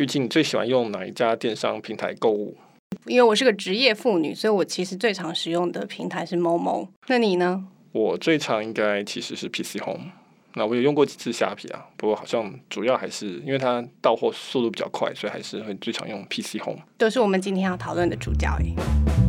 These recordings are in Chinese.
玉清，你最喜欢用哪一家电商平台购物？因为我是个职业妇女，所以我其实最常使用的平台是 Momo。那你呢？我最常应该其实是 PC Home。那我有用过几次虾皮啊，不过好像主要还是因为它到货速度比较快，所以还是会最常用 PC Home。都是我们今天要讨论的主角诶。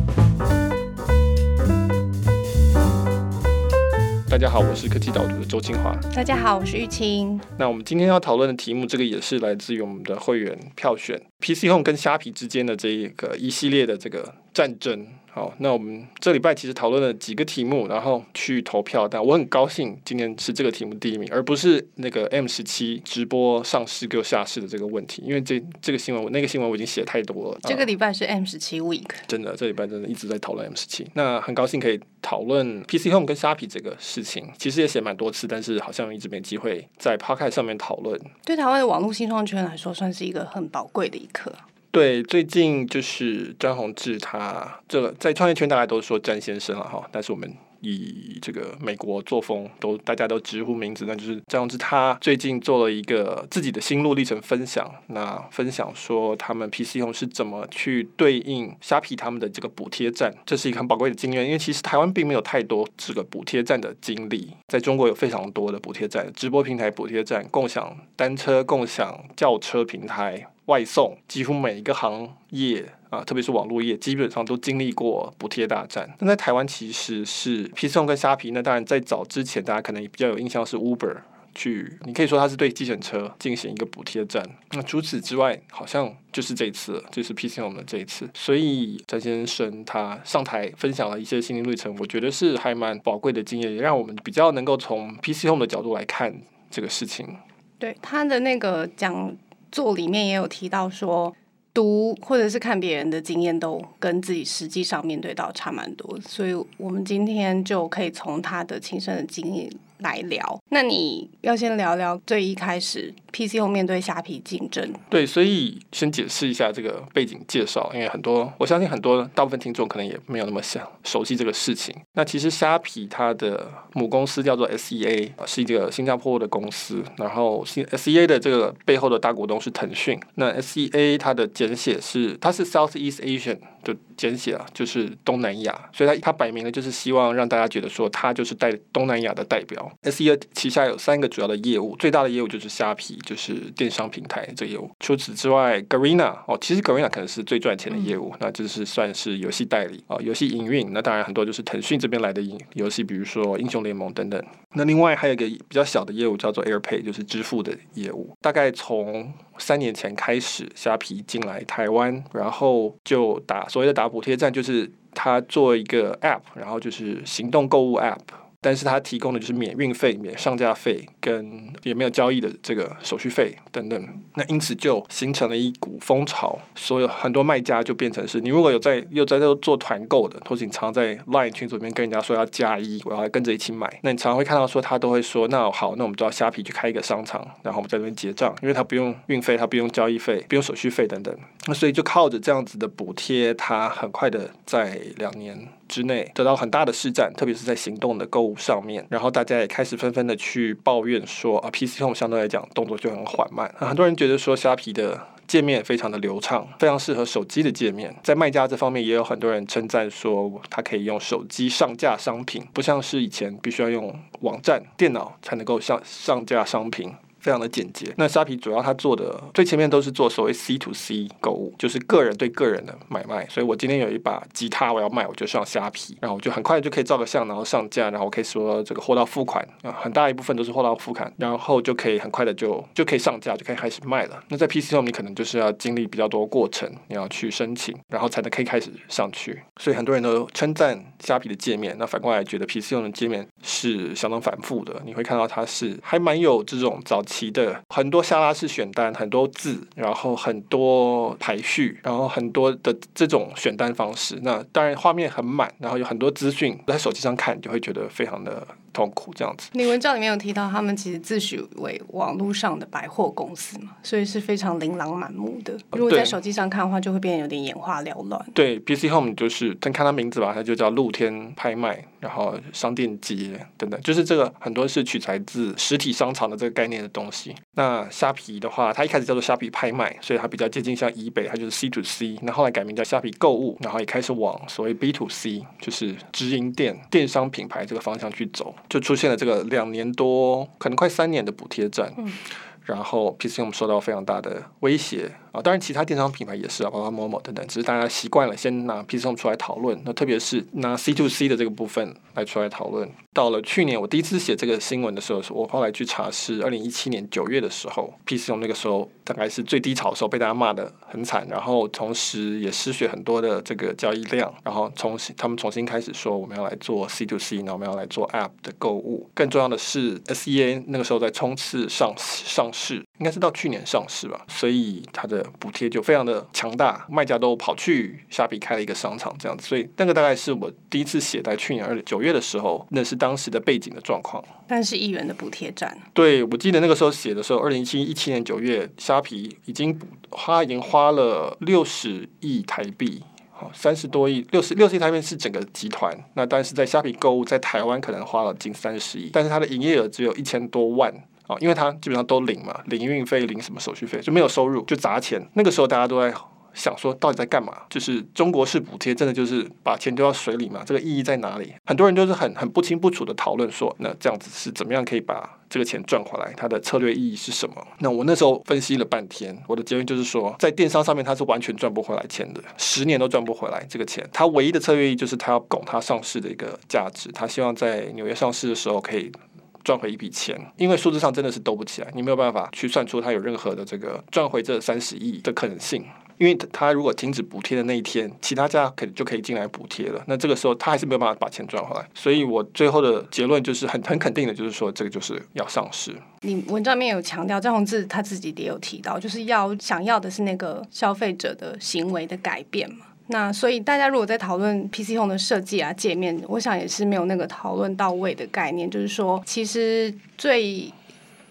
大家好，我是科技导读的周清华。大家好，我是玉清。那我们今天要讨论的题目，这个也是来自于我们的会员票选，PC Home 跟虾皮之间的这一个一系列的这个战争。好，那我们这礼拜其实讨论了几个题目，然后去投票。但我很高兴今天是这个题目第一名，而不是那个 M 十七直播上市又下市的这个问题。因为这这个新闻，我那个新闻我已经写太多了。这个礼拜是 M 十七 Week，真的，这礼拜真的一直在讨论 M 十七。那很高兴可以讨论 PC Home 跟虾皮这个事情，其实也写蛮多次，但是好像一直没机会在 Podcast 上面讨论。对台湾的网络新创圈来说，算是一个很宝贵的一刻。对，最近就是詹宏志，他这个在创业圈大家都说詹先生了哈，但是我们以这个美国作风都大家都直呼名字，那就是詹宏志。他最近做了一个自己的心路历程分享，那分享说他们 PC Home 是怎么去对应虾皮他们的这个补贴战，这是一个很宝贵的经验，因为其实台湾并没有太多这个补贴战的经历，在中国有非常多的补贴战，直播平台补贴战，共享单车、共享轿车平台。外送几乎每一个行业啊，特别是网络业，基本上都经历过补贴大战。那在台湾其实是 PC Home 跟虾皮，那当然在早之前，大家可能也比较有印象是 Uber 去，你可以说它是对计程车进行一个补贴战。那除此之外，好像就是这一次，就是 PC Home 的这一次。所以詹先生他上台分享了一些心灵历程，我觉得是还蛮宝贵的经验，也让我们比较能够从 PC Home 的角度来看这个事情。对他的那个讲。作里面也有提到说，读或者是看别人的经验都跟自己实际上面对到差蛮多，所以我们今天就可以从他的亲身的经验来聊。那你要先聊聊最一开始。PC Home 面对虾皮竞争，对，所以先解释一下这个背景介绍，因为很多我相信很多大部分听众可能也没有那么想熟悉这个事情。那其实虾皮它的母公司叫做 SEA，是一个新加坡的公司，然后 SEA 的这个背后的大股东是腾讯。那 SEA 它的简写是它是 Southeast Asian 的简写啊，就是东南亚，所以它它摆明了就是希望让大家觉得说它就是代东南亚的代表。SEA 旗下有三个主要的业务，最大的业务就是虾皮。就是电商平台这个业务。除此之外，Garena 哦，其实 Garena 可能是最赚钱的业务，嗯、那就是算是游戏代理啊，游戏营运。那当然很多就是腾讯这边来的游戏，比如说英雄联盟等等。那另外还有一个比较小的业务叫做 AirPay，就是支付的业务。大概从三年前开始，虾皮进来台湾，然后就打所谓的打补贴站，就是他做一个 App，然后就是行动购物 App。但是它提供的就是免运费、免上架费，跟也没有交易的这个手续费等等。那因此就形成了一股风潮，所有很多卖家就变成是，你如果有在又在这做团购的，或者你常在 Line 群组里面跟人家说要加一，我要跟着一起买，那你常常会看到说他都会说，那好，那我们就要虾皮去开一个商场，然后我们在这边结账，因为他不用运费，他不用交易费，不用手续费等等。那所以就靠着这样子的补贴，他很快的在两年。之内得到很大的市占，特别是在行动的购物上面，然后大家也开始纷纷的去抱怨说啊，PC Home 相对来讲动作就很缓慢。很多人觉得说虾皮的界面非常的流畅，非常适合手机的界面。在卖家这方面，也有很多人称赞说，它可以用手机上架商品，不像是以前必须要用网站、电脑才能够上上架商品。非常的简洁。那虾皮主要它做的最前面都是做所谓 C to C 购物，就是个人对个人的买卖。所以我今天有一把吉他我要卖，我就上虾皮，然后我就很快就可以照个相，然后上架，然后可以说这个货到付款啊，很大一部分都是货到付款，然后就可以很快的就就可以上架，就可以开始卖了。那在 PC Home 你可能就是要经历比较多过程，你要去申请，然后才能可以开始上去。所以很多人都称赞虾皮的界面，那反过来觉得 PC 端的界面是相当反复的。你会看到它是还蛮有这种早。其的很多下拉式选单，很多字，然后很多排序，然后很多的这种选单方式。那当然画面很满，然后有很多资讯在手机上看，就会觉得非常的痛苦这样子。你文章里面有提到，他们其实自诩为网络上的百货公司嘛，所以是非常琳琅满目的。如果在手机上看的话，就会变得有点眼花缭乱。对，PC Home 就是，但看它名字吧，它就叫露天拍卖，然后商店街等等，就是这个很多是取材自实体商场的这个概念的东西。那虾皮的话，它一开始叫做虾皮拍卖，所以它比较接近像以北，它就是 C to C。那后来改名叫虾皮购物，然后也开始往所谓 B to C，就是直营店、电商品牌这个方向去走，就出现了这个两年多，可能快三年的补贴战。嗯然后 PC Home 受到非常大的威胁啊，当然其他电商品牌也是啊，包括某某等等，只是大家习惯了先拿 PC Home 出来讨论，那特别是拿 C to C 的这个部分来出来讨论。到了去年我第一次写这个新闻的时候，我后来去查是二零一七年九月的时候，PC Home 那个时候大概是最低潮的时候，被大家骂得很惨，然后同时也失血很多的这个交易量，然后重新他们重新开始说我们要来做 C to C，然后我们要来做 App 的购物，更重要的是 SEA 那个时候在冲刺上上。市，应该是到去年上市吧，所以它的补贴就非常的强大，卖家都跑去虾皮开了一个商场这样子，所以那个大概是我第一次写在去年二九月的时候，那是当时的背景的状况。但是亿元的补贴战，对，我记得那个时候写的时候，二零一七一七年九月，虾皮已经花已经花了六十亿台币，好，三十多亿，六十六十亿台币是整个集团，那但是在虾皮购物在台湾可能花了近三十亿，但是它的营业额只有一千多万。哦，因为它基本上都领嘛，领运费，领什么手续费，就没有收入，就砸钱。那个时候大家都在想说，到底在干嘛？就是中国式补贴，真的就是把钱丢到水里嘛？这个意义在哪里？很多人就是很很不清不楚的讨论说，那这样子是怎么样可以把这个钱赚回来？它的策略意义是什么？那我那时候分析了半天，我的结论就是说，在电商上面它是完全赚不回来钱的，十年都赚不回来这个钱。它唯一的策略意义就是它要拱它上市的一个价值，它希望在纽约上市的时候可以。赚回一笔钱，因为数字上真的是兜不起来，你没有办法去算出它有任何的这个赚回这三十亿的可能性。因为它如果停止补贴的那一天，其他家可就可以进来补贴了，那这个时候他还是没有办法把钱赚回来。所以我最后的结论就是很很肯定的，就是说这个就是要上市。你文章里面有强调，张宏志他自己也有提到，就是要想要的是那个消费者的行为的改变嘛。那所以大家如果在讨论 PC Home 的设计啊、界面，我想也是没有那个讨论到位的概念。就是说，其实最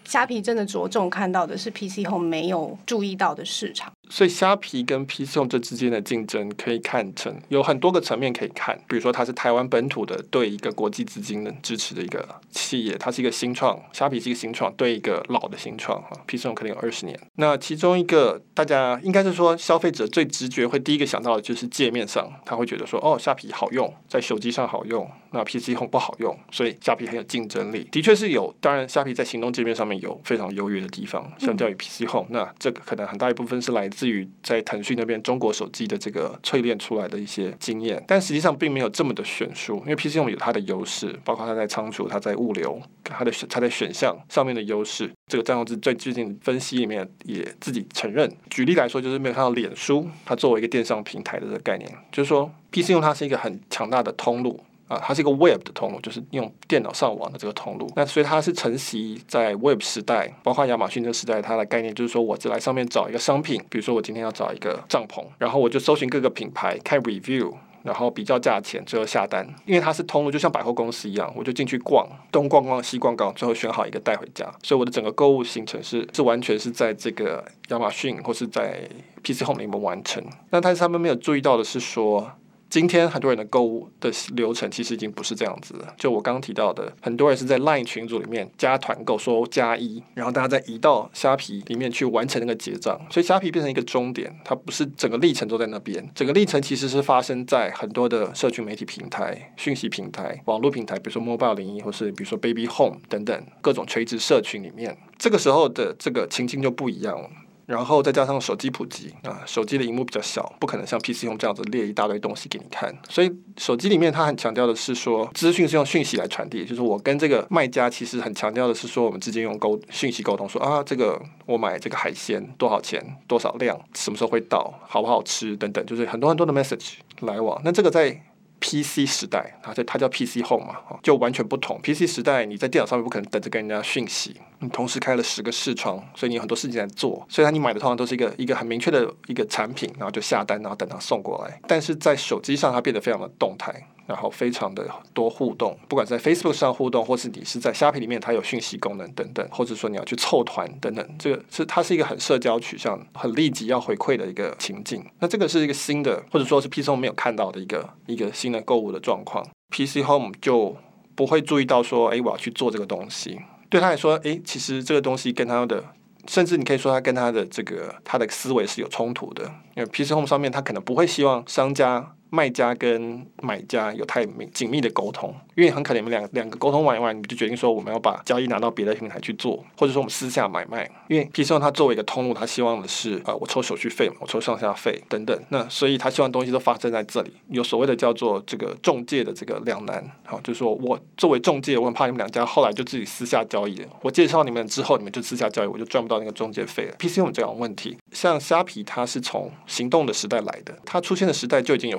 虾皮真的着重看到的是 PC Home 没有注意到的市场。所以虾皮跟 PC Home 这之间的竞争可以看成有很多个层面可以看，比如说它是台湾本土的对一个国际资金的支持的一个企业，它是一个新创，虾皮是一个新创对一个老的新创哈，PC Home 可能有二十年。那其中一个大家应该是说消费者最直觉会第一个想到的就是界面上，他会觉得说哦，虾皮好用，在手机上好用，那 PC Home 不好用，所以虾皮很有竞争力。的确是有，当然虾皮在行动界面上面有非常优越的地方，相较于 PC Home，那这个可能很大一部分是来至于在腾讯那边，中国手机的这个淬炼出来的一些经验，但实际上并没有这么的悬殊，因为 pcm 有它的优势，包括它在仓储、它在物流、它的它在选项上面的优势。这个张宏志在最近分析里面也自己承认。举例来说，就是没有看到脸书，它作为一个电商平台的这个概念，就是说 pcm 它是一个很强大的通路。啊，它是一个 Web 的通路，就是用电脑上网的这个通路。那所以它是承袭在 Web 时代，包括亚马逊这个时代，它的概念就是说，我只来上面找一个商品，比如说我今天要找一个帐篷，然后我就搜寻各个品牌，看 review，然后比较价钱，最后下单。因为它是通路，就像百货公司一样，我就进去逛，东逛逛西逛逛，最后选好一个带回家。所以我的整个购物行程是是完全是在这个亚马逊或是在 PC Home 里面完成。那但是他们没有注意到的是说。今天很多人的购物的流程其实已经不是这样子了。就我刚提到的，很多人是在 LINE 群组里面加团购，说加一，然后大家再移到虾皮里面去完成那个结账。所以虾皮变成一个终点，它不是整个历程都在那边。整个历程其实是发生在很多的社群媒体平台、讯息平台、网络平台，比如说 Mobile 零一或是比如说 Baby Home 等等各种垂直社群里面。这个时候的这个情境就不一样了。然后再加上手机普及啊，手机的荧幕比较小，不可能像 PC 用这样子列一大堆东西给你看。所以手机里面它很强调的是说，资讯是用讯息来传递，就是我跟这个卖家其实很强调的是说，我们之间用沟讯息沟通说，说啊，这个我买这个海鲜多少钱，多少量，什么时候会到，好不好吃等等，就是很多很多的 message 来往。那这个在 PC 时代，它叫它叫 PC Home 嘛，就完全不同。PC 时代，你在电脑上面不可能等着跟人家讯息，你同时开了十个视窗，所以你有很多事情在做。虽然你买的通常都是一个一个很明确的一个产品，然后就下单，然后等它送过来。但是在手机上，它变得非常的动态。然后非常的多互动，不管在 Facebook 上互动，或是你是在虾皮里面，它有讯息功能等等，或者说你要去凑团等等，这个是它是一个很社交取向、很立即要回馈的一个情境。那这个是一个新的，或者说是 PC Home 没有看到的一个一个新的购物的状况。PC Home 就不会注意到说，哎，我要去做这个东西。对他来说，哎，其实这个东西跟他的，甚至你可以说他跟他的这个他的思维是有冲突的，因为 PC Home 上面他可能不会希望商家。卖家跟买家有太密紧密的沟通，因为很可能你们两两个沟通完以外，你就决定说我们要把交易拿到别的平台去做，或者说我们私下买卖。因为 P C M 它作为一个通路，它希望的是呃我抽手续费嘛，我抽上下费等等。那所以他希望东西都发生在这里，有所谓的叫做这个中介的这个两难。好，就是说我作为中介，我很怕你们两家后来就自己私下交易了。我介绍你们之后，你们就私下交易，我就赚不到那个中介费了。P C M 这样问题，像虾皮它是从行动的时代来的，它出现的时代就已经有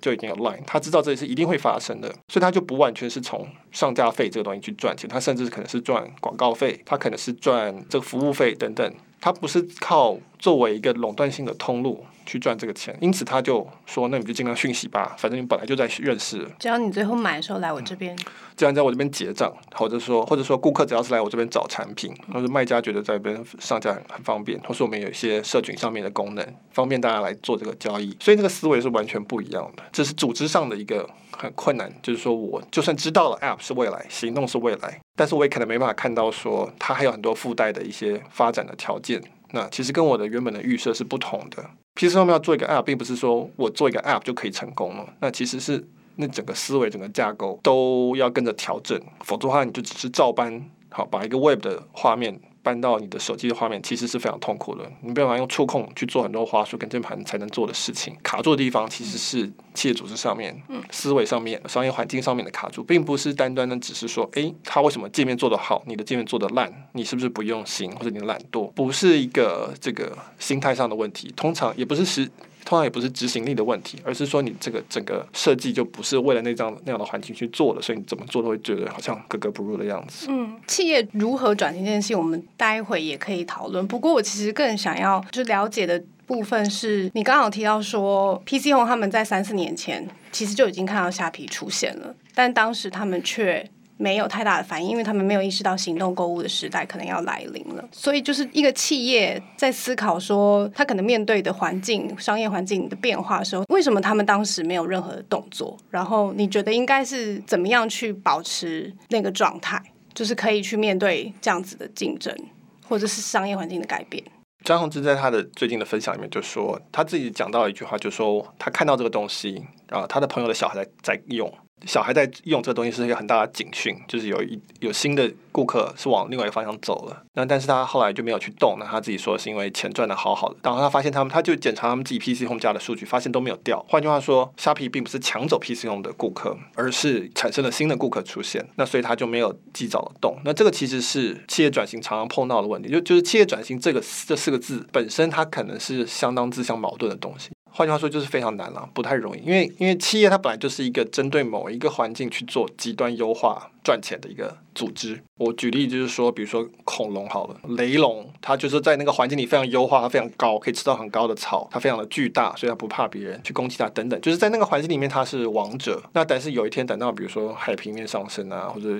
就已经有 Line。他知道这是一定会发生的，所以他就不完全是从上架费这个东西去赚钱，他甚至可能是赚广告费，他可能是赚这个服务费等等，他不是靠作为一个垄断性的通路。去赚这个钱，因此他就说：“那你就尽量讯息吧，反正你本来就在认识。只要你最后买的时候来我这边，这样在我这边结账，或者说或者说顾客只要是来我这边找产品，或者卖家觉得在这边上架很很方便，或是我们有一些社群上面的功能，方便大家来做这个交易。所以这个思维是完全不一样的，这是组织上的一个很困难。就是说我就算知道了 App 是未来，行动是未来，但是我也可能没办法看到说它还有很多附带的一些发展的条件。那其实跟我的原本的预设是不同的。” PC 上面要做一个 App，并不是说我做一个 App 就可以成功了。那其实是那整个思维、整个架构都要跟着调整，否则的话你就只是照搬，好把一个 Web 的画面。搬到你的手机的画面，其实是非常痛苦的。你没办法用触控去做很多滑鼠跟键盘才能做的事情。卡住的地方其实是企业组织上面、嗯、思维上面、商业环境上面的卡住，并不是单单的只是说，诶，他为什么界面做得好，你的界面做得烂？你是不是不用心，或者你懒惰？不是一个这个心态上的问题，通常也不是实。通常也不是执行力的问题，而是说你这个整个设计就不是为了那张那样的环境去做的，所以你怎么做都会觉得好像格格不入的样子。嗯，企业如何转型这件事，我们待会也可以讨论。不过我其实更想要就了解的部分是，你刚刚有提到说，PC Home 他们在三四年前其实就已经看到虾皮出现了，但当时他们却。没有太大的反应，因为他们没有意识到行动购物的时代可能要来临了。所以，就是一个企业在思考说，他可能面对的环境、商业环境的变化的时候，为什么他们当时没有任何的动作？然后，你觉得应该是怎么样去保持那个状态，就是可以去面对这样子的竞争，或者是商业环境的改变？张宏志在他的最近的分享里面就说，他自己讲到一句话，就说他看到这个东西啊，他的朋友的小孩在在用。小孩在用这个东西是一个很大的警讯，就是有一有新的顾客是往另外一个方向走了。那但是他后来就没有去动，那他自己说是因为钱赚的好好的。然后他发现他们，他就检查他们自己 PC Home 家的数据，发现都没有掉。换句话说，虾皮并不是抢走 PC Home 的顾客，而是产生了新的顾客出现。那所以他就没有及早的动。那这个其实是企业转型常常碰到的问题，就就是企业转型这个这四个字本身，它可能是相当自相矛盾的东西。换句话说，就是非常难了，不太容易。因为因为企业它本来就是一个针对某一个环境去做极端优化赚钱的一个组织。我举例就是说，比如说恐龙好了，雷龙它就是在那个环境里非常优化，它非常高，可以吃到很高的草，它非常的巨大，所以它不怕别人去攻击它等等。就是在那个环境里面它是王者。那但是有一天等到比如说海平面上升啊，或者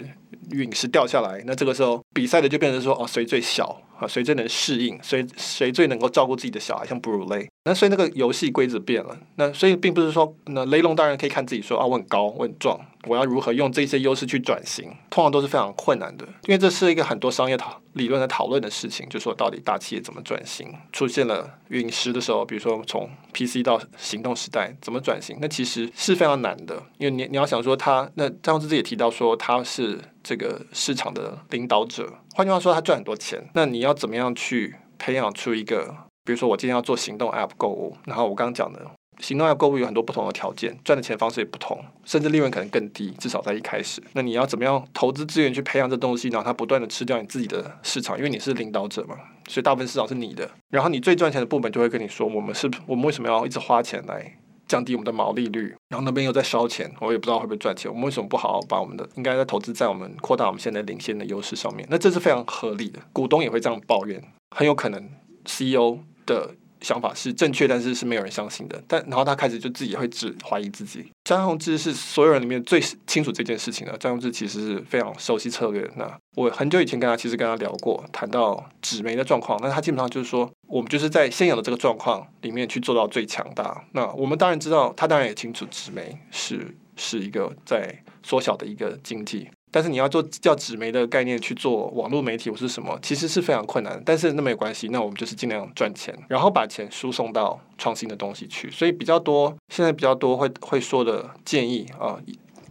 陨石掉下来，那这个时候比赛的就变成说哦，谁最小啊？谁最能适应？谁谁最能够照顾自己的小孩？像哺乳类。那所以那个游戏规则变了。那所以并不是说，那雷龙当然可以看自己说啊，我很高，我很壮。我要如何用这些优势去转型？通常都是非常困难的，因为这是一个很多商业讨理论的讨论的事情，就是说到底大企业怎么转型？出现了陨石的时候，比如说从 PC 到行动时代怎么转型？那其实是非常难的，因为你你要想说他，那张志志也提到说他是这个市场的领导者，换句话说他赚很多钱，那你要怎么样去培养出一个，比如说我今天要做行动 App 购物，然后我刚刚讲的。行动类购物有很多不同的条件，赚的钱方式也不同，甚至利润可能更低，至少在一开始。那你要怎么样投资资源去培养这东西，然后它不断的吃掉你自己的市场，因为你是领导者嘛，所以大部分市场是你的。然后你最赚钱的部门就会跟你说，我们是，我们为什么要一直花钱来降低我们的毛利率？然后那边又在烧钱，我也不知道会不会赚钱。我们为什么不好好把我们的应该在投资在我们扩大我们现在领先的优势上面？那这是非常合理的，股东也会这样抱怨，很有可能 CEO 的。想法是正确，但是是没有人相信的。但然后他开始就自己会只怀疑自己。张宏志是所有人里面最清楚这件事情的。张宏志其实是非常熟悉策略。那我很久以前跟他其实跟他聊过，谈到纸媒的状况。那他基本上就是说，我们就是在现有的这个状况里面去做到最强大。那我们当然知道，他当然也清楚纸媒是是一个在缩小的一个经济。但是你要做叫纸媒的概念去做网络媒体或是什么，其实是非常困难。但是那没有关系，那我们就是尽量赚钱，然后把钱输送到创新的东西去。所以比较多现在比较多会会说的建议啊，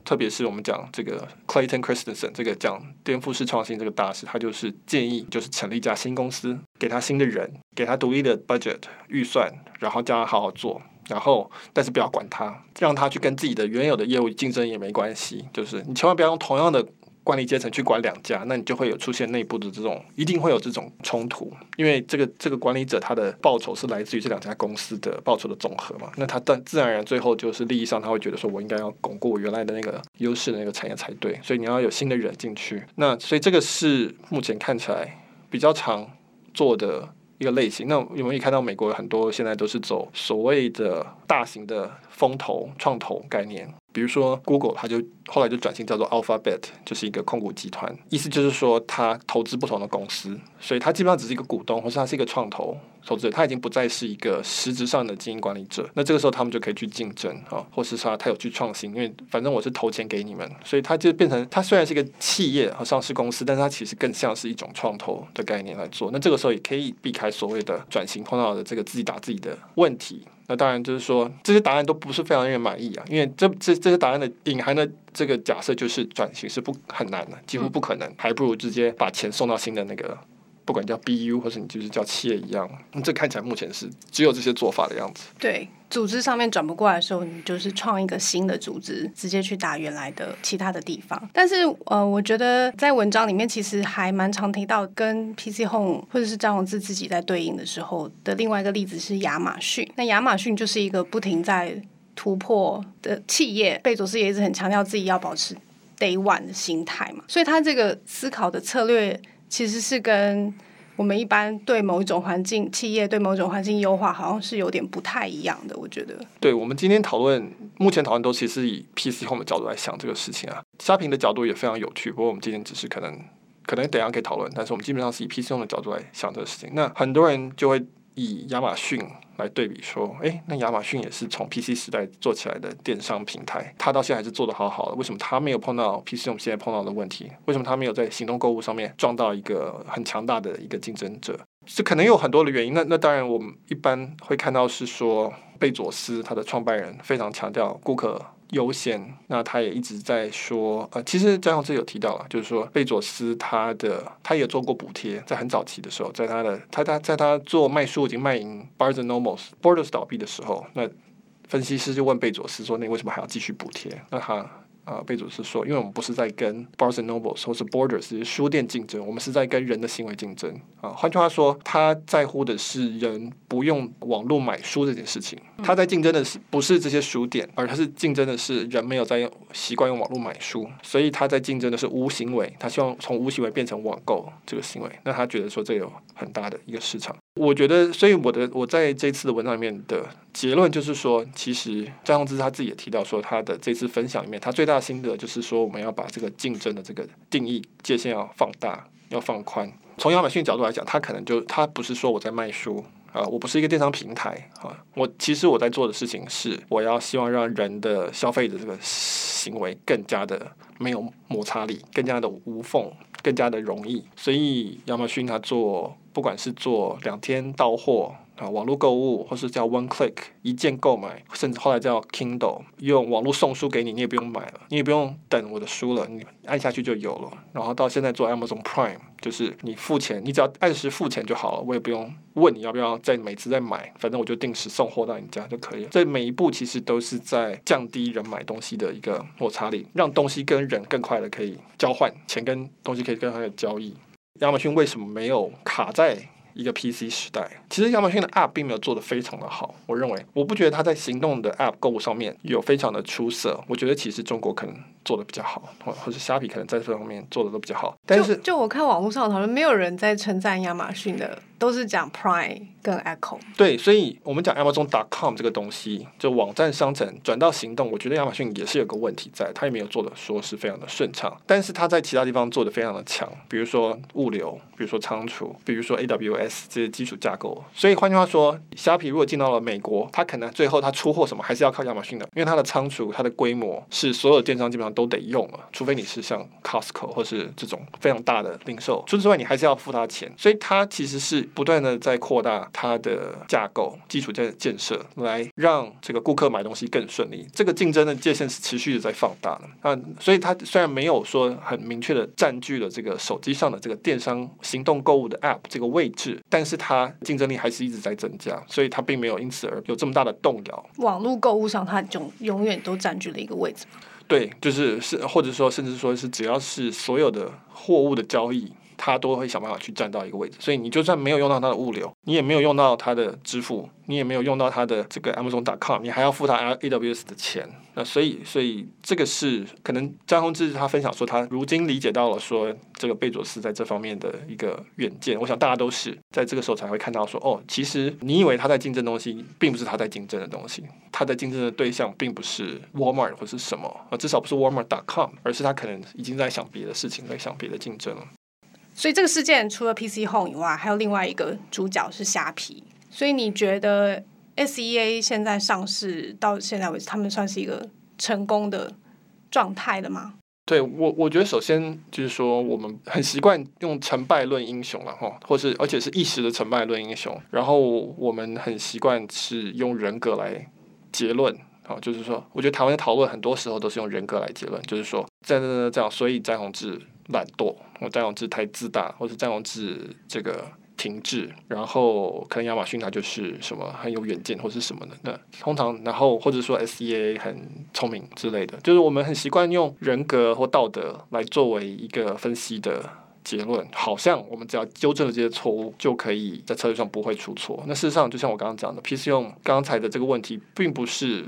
特别是我们讲这个 Clayton Christensen 这个讲颠覆式创新这个大师，他就是建议就是成立一家新公司，给他新的人，给他独立的 budget 预算，然后叫他好好做。然后，但是不要管他，让他去跟自己的原有的业务竞争也没关系。就是你千万不要用同样的管理阶层去管两家，那你就会有出现内部的这种，一定会有这种冲突。因为这个这个管理者他的报酬是来自于这两家公司的报酬的总和嘛。那他但自然而然最后就是利益上，他会觉得说我应该要巩固我原来的那个优势的那个产业才对。所以你要有新的人进去。那所以这个是目前看起来比较常做的。一个类型，那有没有看到美国很多现在都是走所谓的大型的风投、创投概念？比如说 Google，它就后来就转型叫做 Alphabet，就是一个控股集团，意思就是说它投资不同的公司，所以它基本上只是一个股东，或是它是一个创投投资者，它已经不再是一个实质上的经营管理者。那这个时候他们就可以去竞争啊，或是说他有去创新，因为反正我是投钱给你们，所以它就变成它虽然是一个企业和上市公司，但是它其实更像是一种创投的概念来做。那这个时候也可以避开所谓的转型碰到的这个自己打自己的问题。那当然就是说，这些答案都不是非常令人满意啊，因为这这这些答案的隐含的这个假设就是转型是不很难的，几乎不可能，还不如直接把钱送到新的那个。不管叫 BU 或是你就是叫企业一样，这看起来目前是只有这些做法的样子。对，组织上面转不过来的时候，你就是创一个新的组织，直接去打原来的其他的地方。但是呃，我觉得在文章里面其实还蛮常提到跟 PC Home 或者是张宏志自己在对应的时候的另外一个例子是亚马逊。那亚马逊就是一个不停在突破的企业，贝佐斯也一直很强调自己要保持 Day One 的心态嘛，所以他这个思考的策略。其实是跟我们一般对某一种环境、企业对某种环境优化，好像是有点不太一样的。我觉得，对，我们今天讨论，目前讨论都其实以 PC Home 的角度来想这个事情啊。虾平的角度也非常有趣，不过我们今天只是可能，可能等下可以讨论，但是我们基本上是以 PC Home 的角度来想这个事情。那很多人就会以亚马逊。来对比说，诶，那亚马逊也是从 PC 时代做起来的电商平台，它到现在还是做得好好的。为什么它没有碰到 PC 我们现在碰到的问题？为什么它没有在行动购物上面撞到一个很强大的一个竞争者？这可能有很多的原因。那那当然，我们一般会看到是说，贝佐斯他的创办人非常强调顾客优先，那他也一直在说，呃，其实张宏志有提到了，就是说贝佐斯他的他也做过补贴，在很早期的时候，在他的他他在他做卖书已经卖赢 Barnes and Noble，Borders 倒闭的时候，那分析师就问贝佐斯说，那你为什么还要继续补贴？那他。啊，贝佐斯说，因为我们不是在跟 Barnes and Noble 或是 Borders 这些书店竞争，我们是在跟人的行为竞争。啊，换句话说，他在乎的是人不用网络买书这件事情。他在竞争的是不是这些书店，而他是竞争的是人没有在用习惯用网络买书，所以他在竞争的是无行为。他希望从无行为变成网购这个行为。那他觉得说这有很大的一个市场。我觉得，所以我的我在这次的文章里面的结论就是说，其实张宏志他自己也提到说，他的这次分享里面，他最大的心得就是说，我们要把这个竞争的这个定义界限要放大，要放宽。从亚马逊角度来讲，他可能就他不是说我在卖书啊，我不是一个电商平台啊，我其实我在做的事情是，我要希望让人的消费的这个行为更加的没有摩擦力，更加的无缝，更加的容易。所以亚马逊他做。不管是做两天到货啊，网络购物，或是叫 One Click 一键购买，甚至后来叫 Kindle 用网络送书给你，你也不用买了，你也不用等我的书了，你按下去就有了。然后到现在做 Amazon Prime，就是你付钱，你只要按时付钱就好了，我也不用问你要不要再每次再买，反正我就定时送货到你家就可以了。这每一步其实都是在降低人买东西的一个摩擦力，让东西跟人更快的可以交换，钱跟东西可以更快的交易。亚马逊为什么没有卡在一个 PC 时代？其实亚马逊的 App 并没有做得非常的好，我认为，我不觉得它在行动的 App 购物上面有非常的出色。我觉得其实中国可能做的比较好，或或是虾皮可能在这方面做的都比较好。但是，就，就我看网络上讨论，没有人在称赞亚马逊的都是讲 Prime 跟 Echo。对，所以我们讲 Amazon.com 这个东西，就网站商城转到行动，我觉得亚马逊也是有个问题在，它也没有做的说是非常的顺畅，但是它在其他地方做的非常的强，比如说物流，比如说仓储，比如说 AWS 这些基础架构。所以换句话说，虾皮如果进到了美国，它可能最后它出货什么还是要靠亚马逊的，因为它的仓储、它的规模是所有电商基本上都得用了，除非你是像 Costco 或是这种非常大的零售，除此之外你还是要付他钱，所以它其实是不断的在扩大它的架构、基础建建设，来让这个顾客买东西更顺利。这个竞争的界限是持续的在放大的。啊，所以它虽然没有说很明确的占据了这个手机上的这个电商行动购物的 App 这个位置，但是它竞争力还是一直在增加，所以它并没有因此而有这么大的动摇。网络购物上，它就永远都占据了一个位置。对，就是是，或者说，甚至说是，只要是所有的货物的交易，它都会想办法去占到一个位置。所以你就算没有用到它的物流，你也没有用到它的支付。你也没有用到它的这个 Amazon.com，你还要付他 AWS 的钱。那所以，所以这个是可能詹宏志他分享说，他如今理解到了说这个贝佐斯在这方面的一个远见。我想大家都是在这个时候才会看到说，哦，其实你以为他在竞争东西，并不是他在竞争的东西，他在竞争的对象并不是 Walmart 或是什么，啊，至少不是 Walmart.com，而是他可能已经在想别的事情，在想别的竞争了。所以这个事件除了 PC Home 以外，还有另外一个主角是虾皮。所以你觉得 SEA 现在上市到现在为止，他们算是一个成功的状态了吗？对我，我觉得首先就是说，我们很习惯用成败论英雄了哈，或是而且是一时的成败论英雄。然后我们很习惯是用人格来结论啊，就是说，我觉得台湾的讨论很多时候都是用人格来结论，就是说，这样这样这样，所以詹宏志懒惰，或詹宏志太自大，或是詹宏志这个。停滞，然后可能亚马逊它就是什么很有远见或是什么的，那通常然后或者说 SEA 很聪明之类的，就是我们很习惯用人格或道德来作为一个分析的结论，好像我们只要纠正了这些错误，就可以在策略上不会出错。那事实上，就像我刚刚讲的，PC 用刚才的这个问题，并不是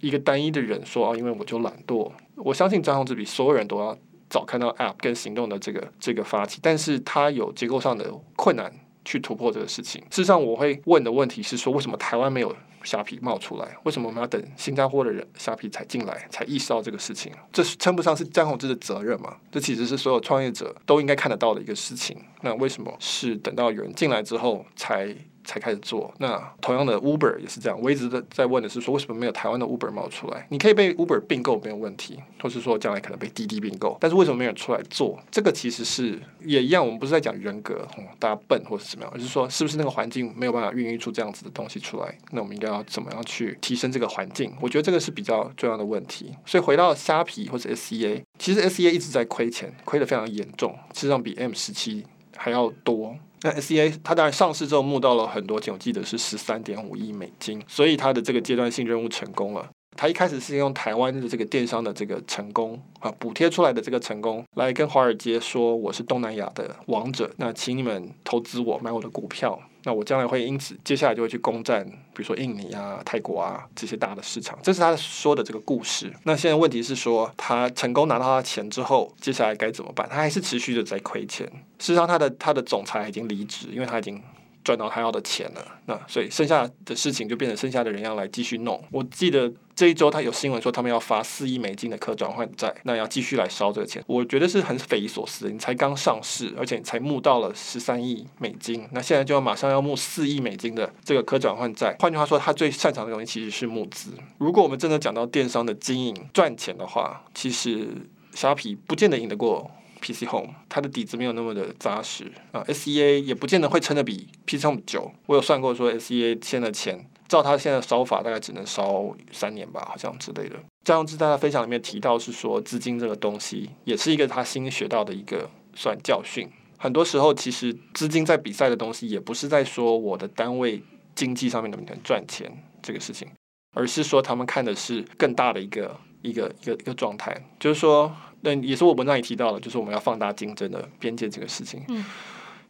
一个单一的人说啊，因为我就懒惰。我相信张宏志比所有人都要早看到 App 跟行动的这个这个发起，但是它有结构上的困难。去突破这个事情。事实上，我会问的问题是说，为什么台湾没有虾皮冒出来？为什么我们要等新加坡的人虾皮才进来，才意识到这个事情？这是称不上是詹宏志的责任嘛？这其实是所有创业者都应该看得到的一个事情。那为什么是等到有人进来之后才？才开始做，那同样的 Uber 也是这样。我一直在在问的是说，为什么没有台湾的 Uber 冒出来？你可以被 Uber 并购没有问题，或是说将来可能被滴滴并购，但是为什么没有人出来做？这个其实是也一样。我们不是在讲人格，嗯，大家笨或是怎么样，而是说是不是那个环境没有办法孕育出这样子的东西出来？那我们应该要怎么样去提升这个环境？我觉得这个是比较重要的问题。所以回到虾皮或者 SEA，其实 SEA 一直在亏钱，亏得非常严重，实际上比 M 十七还要多。那 SEA 它当然上市之后募到了很多钱，我记得是十三点五亿美金，所以它的这个阶段性任务成功了。他一开始是用台湾的这个电商的这个成功啊，补贴出来的这个成功，来跟华尔街说我是东南亚的王者，那请你们投资我，买我的股票，那我将来会因此接下来就会去攻占，比如说印尼啊、泰国啊这些大的市场，这是他说的这个故事。那现在问题是说，他成功拿到他的钱之后，接下来该怎么办？他还是持续的在亏钱。事实上，他的他的总裁已经离职，因为他已经。赚到他要的钱了，那所以剩下的事情就变成剩下的人要来继续弄。我记得这一周他有新闻说他们要发四亿美金的可转换债，那要继续来烧这个钱。我觉得是很匪夷所思。你才刚上市，而且你才募到了十三亿美金，那现在就要马上要募四亿美金的这个可转换债。换句话说，他最擅长的东西其实是募资。如果我们真的讲到电商的经营赚钱的话，其实虾皮不见得赢得过。PC Home 它的底子没有那么的扎实啊，SEA 也不见得会撑得比 PC Home 久。我有算过说，SEA 欠的钱，照他现在烧法，大概只能烧三年吧，好像之类的。张宏志在他分享里面提到是说，资金这个东西也是一个他新学到的一个算教训。很多时候，其实资金在比赛的东西，也不是在说我的单位经济上面能不能赚钱这个事情，而是说他们看的是更大的一个一个一个一个状态，就是说。那也是我文章里提到的，就是我们要放大竞争的边界这个事情。嗯，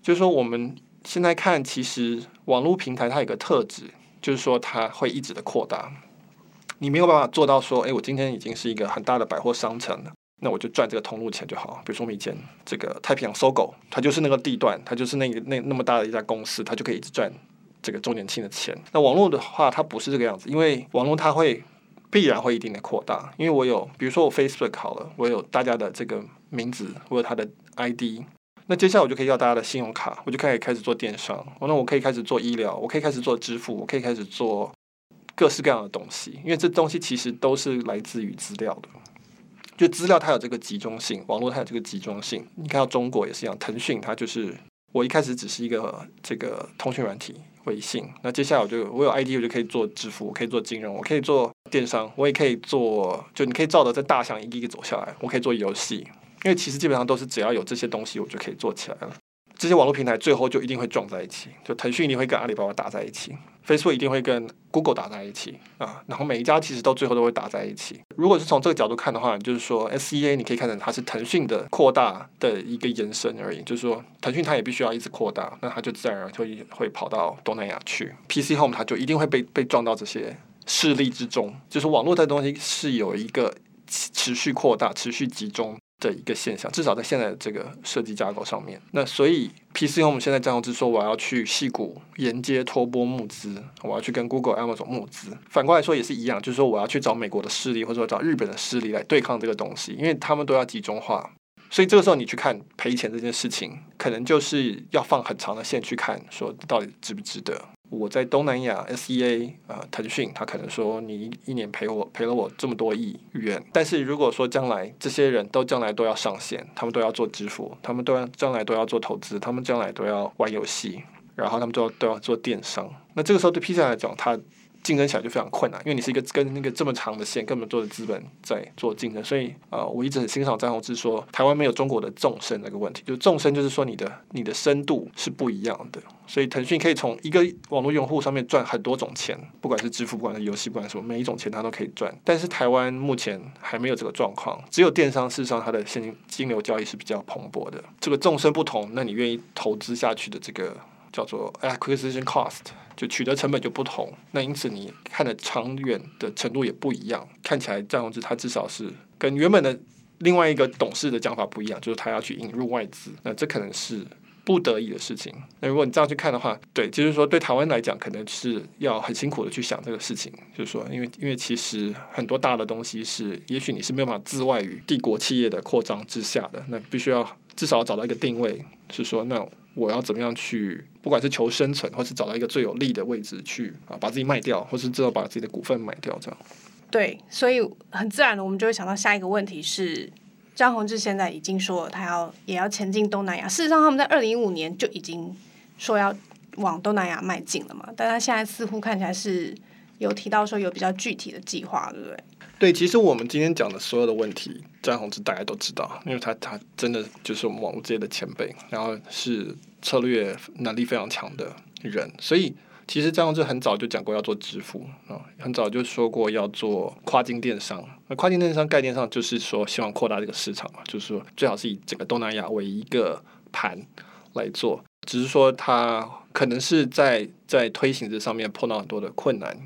就是说我们现在看，其实网络平台它有个特质，就是说它会一直的扩大。你没有办法做到说，哎，我今天已经是一个很大的百货商城了，那我就赚这个通路钱就好。比如说我们以前这个太平洋搜狗，它就是那个地段，它就是那那那么大的一家公司，它就可以一直赚这个周年庆的钱。那网络的话，它不是这个样子，因为网络它会必然会一定的扩大，因为我有，比如说我 Facebook 好了，我有大家的这个名字，我有他的 ID。那接下来我就可以要大家的信用卡，我就可以开始做电商。那我可以开始做医疗，我可以开始做支付，我可以开始做各式各样的东西。因为这东西其实都是来自于资料的，就资料它有这个集中性，网络它有这个集中性。你看到中国也是一样，腾讯它就是我一开始只是一个这个通讯软体，微信。那接下来我就我有 ID，我就可以做支付，我可以做金融，我可以做电商，我也可以做，就你可以照着这大象一个一个走下来，我可以做游戏。因为其实基本上都是只要有这些东西，我就可以做起来了。这些网络平台最后就一定会撞在一起，就腾讯一定会跟阿里巴巴打在一起，Facebook 一定会跟 Google 打在一起啊。然后每一家其实到最后都会打在一起。如果是从这个角度看的话，就是说 SEA 你可以看成它是腾讯的扩大的一个延伸而已。就是说腾讯它也必须要一直扩大，那它就自然而然会会跑到东南亚去。PC Home 它就一定会被被撞到这些势力之中。就是网络这东西是有一个持续扩大、持续集中。的一个现象，至少在现在的这个设计架构上面。那所以，PC Home 我们现在张宏志说，我要去矽谷沿街托钵募资，我要去跟 Google、Amazon 募资。反过来说也是一样，就是说我要去找美国的势力，或者说找日本的势力来对抗这个东西，因为他们都要集中化。所以这个时候你去看赔钱这件事情，可能就是要放很长的线去看，说到底值不值得。我在东南亚 SEA 啊、呃，腾讯他可能说你一年赔我赔了我这么多亿元，但是如果说将来这些人都将来都要上线，他们都要做支付，他们都要将来都要做投资，他们将来都要玩游戏，然后他们都要都要做电商，那这个时候对 PC 来讲，他。竞争起来就非常困难，因为你是一个跟那个这么长的线，根本做的资本在做竞争，所以呃，我一直很欣赏张宏志说，台湾没有中国的纵深那个问题，就纵深就是说你的你的深度是不一样的，所以腾讯可以从一个网络用户上面赚很多种钱，不管是支付，不管是游戏，不管什么，每一种钱它都可以赚。但是台湾目前还没有这个状况，只有电商事实上它的现金流交易是比较蓬勃的。这个纵深不同，那你愿意投资下去的这个叫做 acquisition cost。就取得成本就不同，那因此你看的长远的程度也不一样。看起来詹宏志他至少是跟原本的另外一个董事的讲法不一样，就是他要去引入外资，那这可能是不得已的事情。那如果你这样去看的话，对，就是说对台湾来讲，可能是要很辛苦的去想这个事情。就是说，因为因为其实很多大的东西是，也许你是没有办法自外于帝国企业的扩张之下的，那必须要至少要找到一个定位，是说那。我要怎么样去，不管是求生存，或是找到一个最有利的位置去啊，把自己卖掉，或是至少把自己的股份卖掉，这样。对，所以很自然的，我们就会想到下一个问题是，张宏志现在已经说了，他要也要前进东南亚。事实上，他们在二零一五年就已经说要往东南亚迈进了嘛，但他现在似乎看起来是有提到说有比较具体的计划，对不对？对，其实我们今天讲的所有的问题，詹宏志大家都知道，因为他他真的就是我们网络界的前辈，然后是策略能力非常强的人，所以其实詹宏志很早就讲过要做支付啊，很早就说过要做跨境电商。那跨境电商概念上就是说希望扩大这个市场嘛，就是说最好是以整个东南亚为一个盘来做，只是说他可能是在在推行这上面碰到很多的困难。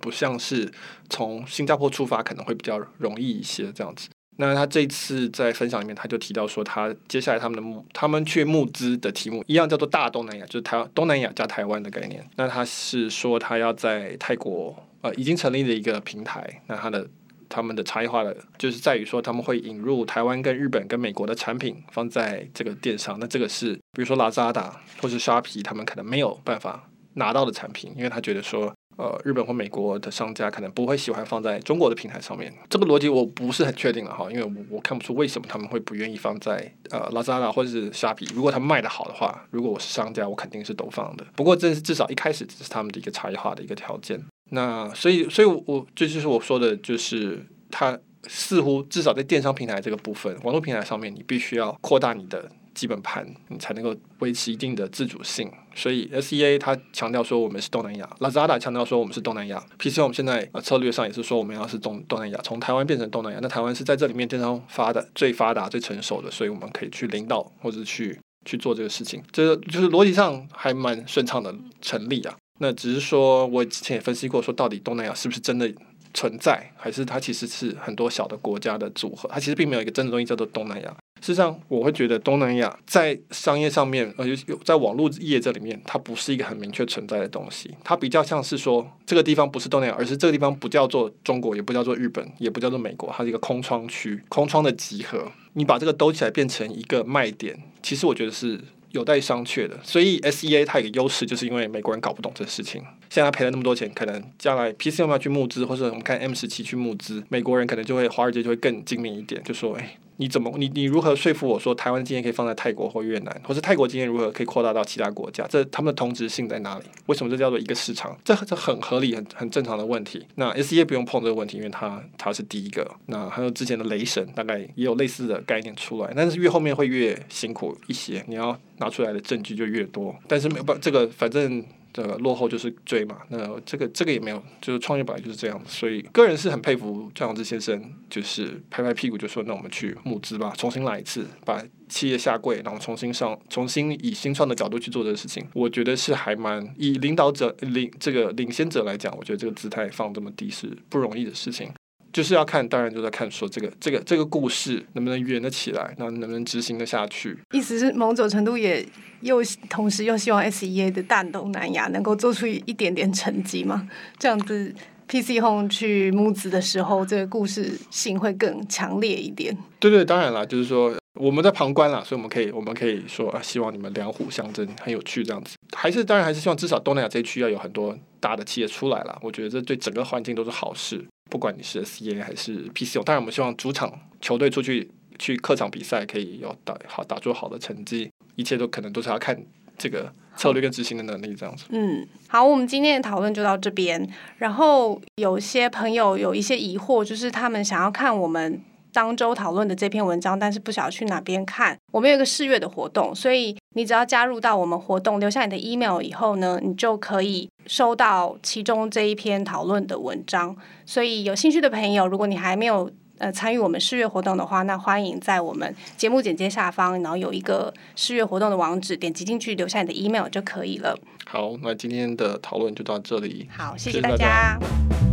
不像是从新加坡出发可能会比较容易一些这样子。那他这次在分享里面，他就提到说，他接下来他们的募，他们去募资的题目一样叫做大东南亚，就是台东南亚加台湾的概念。那他是说他要在泰国呃已经成立了一个平台，那他的他们的差异化的就是在于说他们会引入台湾跟日本跟美国的产品放在这个电商。那这个是比如说 Lazada 或是沙皮，他们可能没有办法拿到的产品，因为他觉得说。呃，日本或美国的商家可能不会喜欢放在中国的平台上面，这个逻辑我不是很确定了哈，因为我我看不出为什么他们会不愿意放在呃 Lazada 或者是虾皮。如果他们卖得好的话，如果我是商家，我肯定是都放的。不过这是至少一开始这是他们的一个差异化的一个条件。那所以，所以我这就是我说的，就是他似乎至少在电商平台这个部分，网络平台上面，你必须要扩大你的。基本盘，你才能够维持一定的自主性。所以 SEA 它强调说我们是东南亚，Lazada 强调说我们是东南亚，PC 我们现在呃策略上也是说我们要是东东南亚，从台湾变成东南亚。那台湾是在这里面电商发的最发达、最成熟的，所以我们可以去领导或者去去做这个事情。这个就是逻辑上还蛮顺畅的成立啊。那只是说我之前也分析过，说到底东南亚是不是真的存在，还是它其实是很多小的国家的组合？它其实并没有一个真的东西叫做东南亚。事实上，我会觉得东南亚在商业上面，呃，有在网络业这里面，它不是一个很明确存在的东西。它比较像是说，这个地方不是东南亚，而是这个地方不叫做中国，也不叫做日本，也不叫做美国，它是一个空窗区，空窗的集合。你把这个兜起来变成一个卖点，其实我觉得是有待商榷的。所以 SEA 它有个优势，就是因为美国人搞不懂这事情。现在赔了那么多钱，可能将来 pcm 要去募资，或者我们看 M 十七去募资，美国人可能就会华尔街就会更精明一点，就说：哎，你怎么你你如何说服我说台湾经验可以放在泰国或越南，或是泰国经验如何可以扩大到其他国家？这他们的同质性在哪里？为什么这叫做一个市场？这这很合理、很很正常的问题。那 S E 不用碰这个问题，因为它它是第一个。那还有之前的雷神，大概也有类似的概念出来，但是越后面会越辛苦一些，你要拿出来的证据就越多。但是没有办这个，反正。这个落后就是追嘛，那这个这个也没有，就是创业本来就是这样，所以个人是很佩服张永之先生，就是拍拍屁股就说，那我们去募资吧，重新来一次，把企业下跪，然后重新上，重新以新创的角度去做这个事情，我觉得是还蛮以领导者领这个领先者来讲，我觉得这个姿态放这么低是不容易的事情。就是要看，当然就在看说这个这个这个故事能不能圆得起来，那能不能执行得下去？意思是某种程度也又同时又希望 SEA 的大东南亚能够做出一点点成绩嘛？这样子 PChome 去募资的时候，这个故事性会更强烈一点。对对，当然了，就是说我们在旁观了，所以我们可以我们可以说啊，希望你们两虎相争，很有趣这样子。还是当然还是希望至少东南亚这一区要有很多大的企业出来了，我觉得这对整个环境都是好事。不管你是 SEA 还是 P C O 当然我们希望主场球队出去去客场比赛可以有打好打出好的成绩，一切都可能都是要看这个策略跟执行的能力这样子。嗯，好，我们今天的讨论就到这边。然后有些朋友有一些疑惑，就是他们想要看我们。当周讨论的这篇文章，但是不晓得去哪边看。我们有一个试阅的活动，所以你只要加入到我们活动，留下你的 email 以后呢，你就可以收到其中这一篇讨论的文章。所以有兴趣的朋友，如果你还没有呃参与我们试阅活动的话，那欢迎在我们节目简介下方，然后有一个试阅活动的网址，点击进去留下你的 email 就可以了。好，那今天的讨论就到这里。好，谢谢大家。谢谢大家。